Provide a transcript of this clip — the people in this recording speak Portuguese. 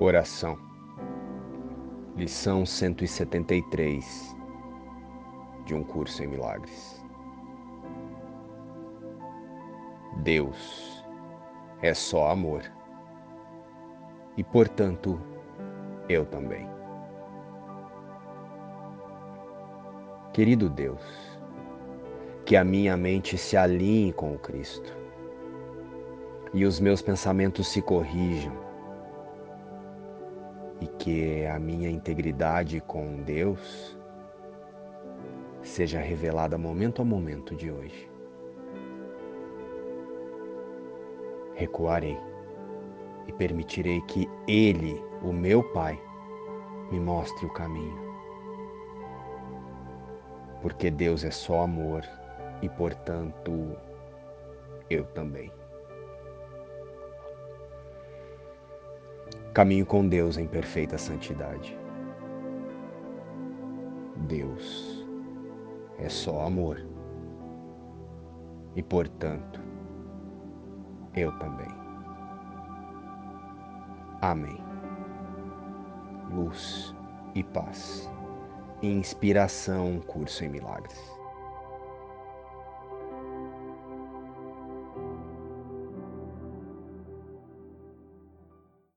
Oração. Lição 173 de um curso em milagres. Deus é só amor. E portanto, eu também. Querido Deus, que a minha mente se alinhe com o Cristo e os meus pensamentos se corrijam que a minha integridade com Deus seja revelada momento a momento de hoje. Recuarei e permitirei que Ele, o meu Pai, me mostre o caminho. Porque Deus é só amor e, portanto, eu também. Caminho com Deus em perfeita santidade. Deus é só amor. E portanto, eu também. Amém. Luz e paz. Inspiração, curso em milagres.